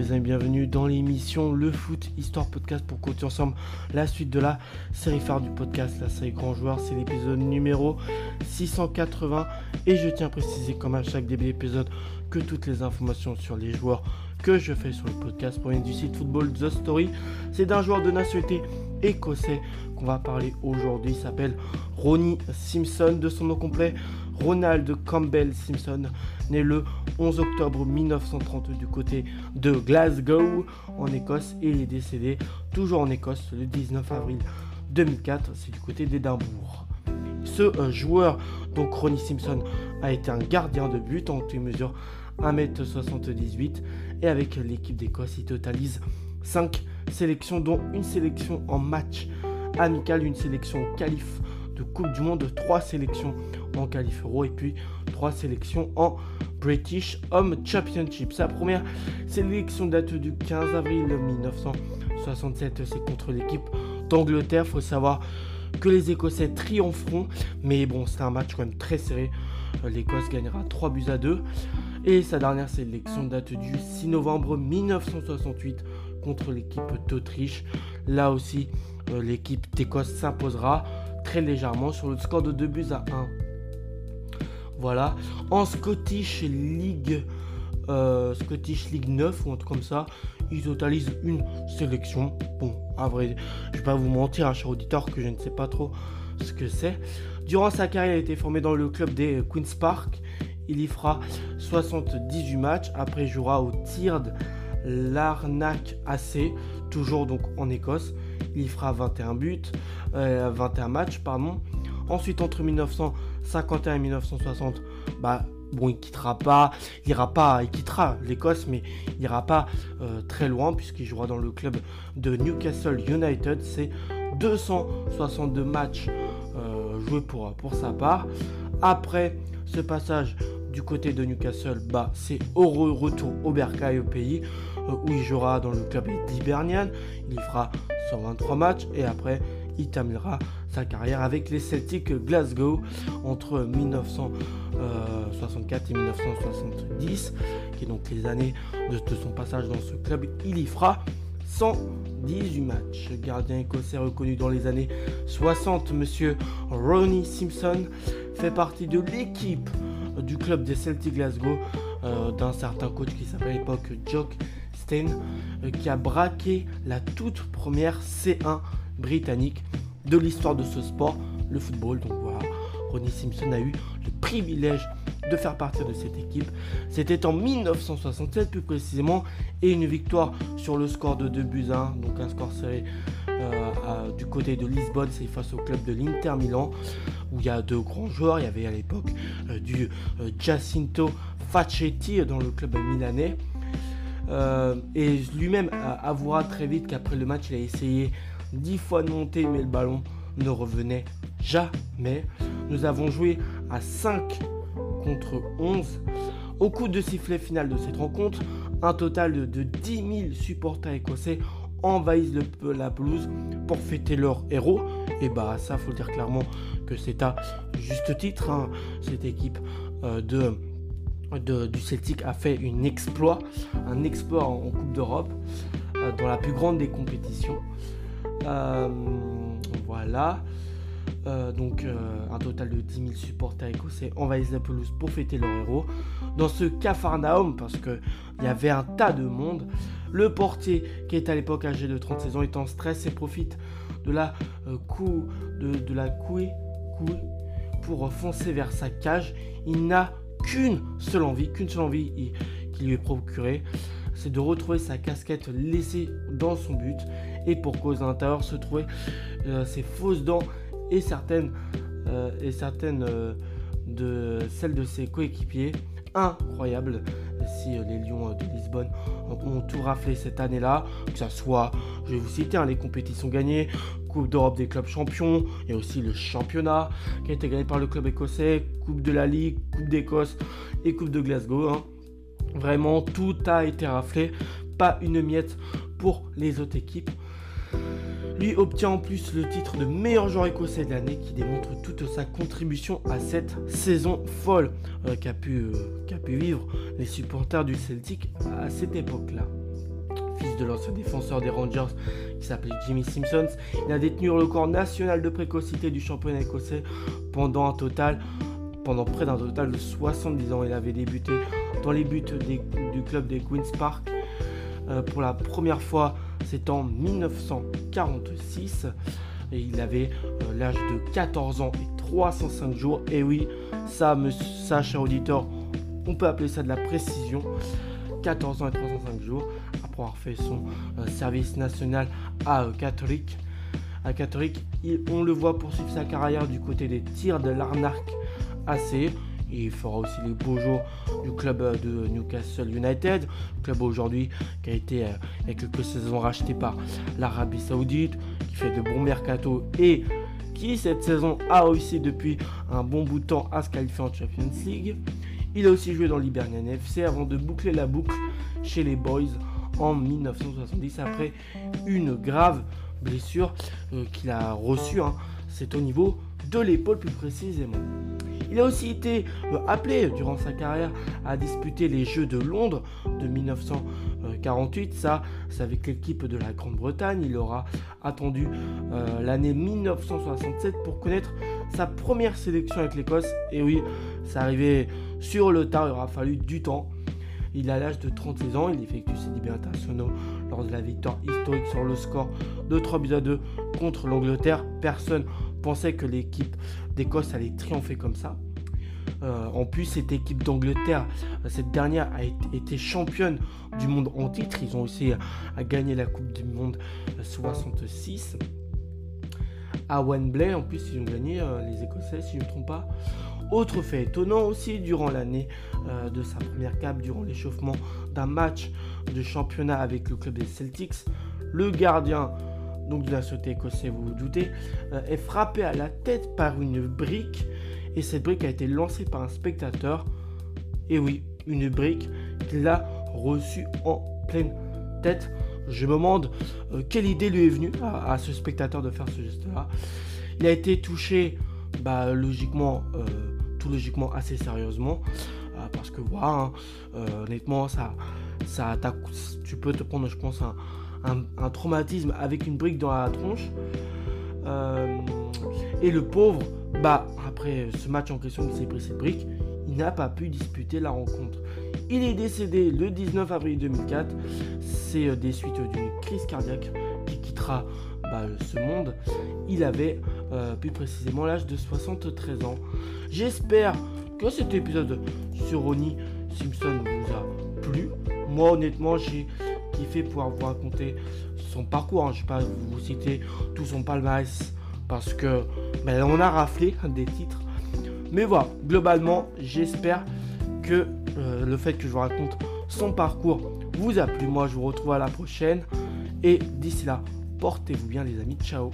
les amis, bienvenue dans l'émission Le Foot Histoire Podcast pour continuer ensemble la suite de la série phare du podcast, la série Grand Joueur. C'est l'épisode numéro 680 et je tiens à préciser comme à chaque début d'épisode que toutes les informations sur les joueurs que je fais sur le podcast proviennent du site Football The Story. C'est d'un joueur de nationalité écossais qu'on va parler aujourd'hui. Il s'appelle Ronnie Simpson de son nom complet. Ronald Campbell Simpson, né le 11 octobre 1930 du côté de Glasgow en Écosse et il est décédé toujours en Écosse le 19 avril 2004, c'est du côté d'Édimbourg. Ce euh, joueur, donc Ronnie Simpson, a été un gardien de but en tout mesure 1m78 et avec l'équipe d'Écosse, il totalise 5 sélections dont une sélection en match amical, une sélection qualif de Coupe du Monde, 3 sélections en qualif euro et puis 3 sélections en British Home Championship. Sa première sélection date du 15 avril 1967, c'est contre l'équipe d'Angleterre. Faut savoir que les Écossais triompheront, mais bon, c'est un match quand même très serré. L'Écosse gagnera 3 buts à 2. Et sa dernière sélection date du 6 novembre 1968 contre l'équipe d'Autriche. Là aussi, euh, l'équipe d'Écosse s'imposera très légèrement sur le score de 2 buts à 1. Voilà. En Scottish League, euh, Scottish League 9 ou un truc comme ça, ils totalisent une sélection. Bon, à vrai, je vais pas vous mentir, hein, cher auditeur, que je ne sais pas trop ce que c'est. Durant sa carrière, il a été formé dans le club des Queen's Park. Il y fera 78 matchs. Après, il jouera au Tyrd Larnac AC, toujours donc en Écosse. Il y fera 21 buts, 21 euh, matchs, pardon. Ensuite, entre 1951 et 1960, bah, bon, il quittera pas, il ira pas, il quittera l'Écosse, mais il ira pas euh, très loin puisqu'il jouera dans le club de Newcastle United. C'est 262 matchs euh, joués pour, pour sa part. Après ce passage du côté de Newcastle, bah, c'est au retour au Bercail au pays euh, où il jouera dans le club d'Hibernian. Il y fera 123 matchs et après il terminera sa carrière avec les Celtics Glasgow entre 1964 et 1970, qui est donc les années de, son passage dans ce club. Il y fera 118 matchs. Gardien écossais reconnu dans les années 60, monsieur Ronnie Simpson fait partie de l'équipe du club des Celtics Glasgow euh, d'un certain coach qui s'appelle à l'époque Jock Stein, euh, qui a braqué la toute première C1 britannique de l'histoire de ce sport, le football. Donc voilà, Ronnie Simpson a eu le privilège de faire partie de cette équipe. C'était en 1967 plus précisément, et une victoire sur le score de 2 buts 1, donc un score serré euh, du côté de Lisbonne, c'est face au club de l'Inter Milan, où il y a deux grands joueurs. Il y avait à l'époque euh, du euh, Giacinto Facchetti dans le club milanais. et lui-même avouera très vite qu'après le match, il a essayé 10 fois de monter, mais le ballon ne revenait jamais. Nous avons joué à 5 contre 11. Au coup de sifflet final de cette rencontre, un total de, de 10 000 supporters écossais envahissent le, la pelouse pour fêter leur héros. Et bah ça, faut dire clairement que c'est à juste titre. Hein. Cette équipe euh, de, du Celtic a fait un exploit, un exploit en, Coupe d'Europe, euh, dans la plus grande des compétitions. Euh, voilà. Donc un total de 10 000 supporters écossais envahissent la pelouse pour fêter leur héros. Dans ce Cafarnaum, parce qu'il y avait un tas de monde, le portier, qui est à l'époque âgé de 36 ans, est en stress et profite de la euh, cou de, la couée, pour foncer vers sa cage. Il n'a qu'une seule envie, qu'une seule envie qui lui est procurée, c'est de retrouver sa casquette laissée dans son but et pour cause d'intérieur se trouver euh, ses fausses dents et certaines euh, et certaines de celles de ses coéquipiers incroyable si euh, les Lions euh, de Lisbonne ont tout raflé cette année-là, que ce soit, je vais vous citer, hein, les compétitions gagnées, Coupe d'Europe des clubs champions, et aussi le championnat qui a été gagné par le club écossais, Coupe de la Ligue, Coupe d'Écosse et Coupe de Glasgow. Hein. Vraiment, tout a été raflé, pas une miette pour les autres équipes. Lui obtient en plus le titre de meilleur joueur écossais de l'année qui démontre toute sa contribution à cette saison folle euh, qu'a pu, euh, vivre les supporters du Celtic à cette époque-là. fils de l'ancien défenseur des Rangers qui s'appelait Jimmy Simpsons. Il a détenu le record national de précocité du championnat écossais pendant un total pendant près d'un total de 70 ans. Il avait débuté dans les buts du club des Queen's Park euh, pour la première fois, c'est en 1946. Et il avait euh, l'âge de 14 ans et 305 jours. Et oui, ça, ça, cher auditeur, on peut appeler ça de la précision. 14 ans et 305 jours après avoir fait son euh, service national à catholique. À catholique, on le voit poursuivre sa carrière du côté des tirs de l'Arnark AC il fera aussi les beaux jours du club euh, de Newcastle United, club aujourd'hui qui a été euh, il y a quelques saisons racheté par l'Arabie Saoudite, qui fait de bons mercato et qui cette saison a réussi depuis un bon bout de temps à se qualifier en Champions League. Il a aussi joué dans l'Hibernian FC avant de boucler la boucle chez les Boys en 1970 après une grave blessure euh, qu'il a reçue. Hein. C'est au niveau de l'épaule plus précisément. Il a aussi été euh, appelé durant sa carrière à disputer les Jeux de Londres de 1948. Ça, c'est avec l'équipe de la Grande-Bretagne. Il aura attendu euh, l'année 1967 pour connaître sa première sélection avec l'Écosse. Et oui, ça arrivait sur le tard, il aura fallu du temps. Il a l'âge de 36 ans, il effectue ses débuts internationaux lors de la victoire historique sur le score de 3 buts à 2 contre l'Angleterre. Personne pensait que l'équipe d'Écosse allait triompher comme ça. Euh, en plus, cette équipe d'Angleterre, cette dernière a été championne du monde en titre. Ils ont aussi à gagner la Coupe du Monde 66 à Wembley. En plus, ils ont gagné euh, les Écossais, si je ne me trompe pas. Autre fait étonnant aussi, durant l'année euh, de sa première cape, durant l'échauffement d'un match de championnat avec le club des Celtics, le gardien donc de la société écossais, vous vous doutez, euh, est frappé à la tête par une brique et cette brique a été lancée par un spectateur. Et oui, une brique qu'il a reçue en pleine tête. Je me demande euh, quelle idée lui est venue à, ce spectateur de faire ce geste-là. Il a été touché, bah, logiquement, euh, tout logiquement assez sérieusement, parce que voilà, hein, honnêtement, ça, ça tu peux te prendre, je pense, un, un, traumatisme avec une brique dans la tronche. Euh, et le pauvre, bah, après ce match en question qui s'est pris cette brique, il n'a pas pu disputer la rencontre. Il est décédé le 19 avril 2004. C'est euh, des suites d'une crise cardiaque qui quittera bah, ce monde. Il avait euh, plus précisément l'âge de 73 ans. J'espère que cet épisode sur Ronnie Simpson vous a plu. Moi honnêtement j'ai fait pouvoir vous raconter son parcours. Hein. Je ne vais pas vous citer tout son palmarès parce que ben, on a raflé des titres. Mais voilà, globalement, j'espère que euh, le fait que je vous raconte son parcours vous a plu. Moi, je vous retrouve à la prochaine. Et d'ici là, portez-vous bien les amis. Ciao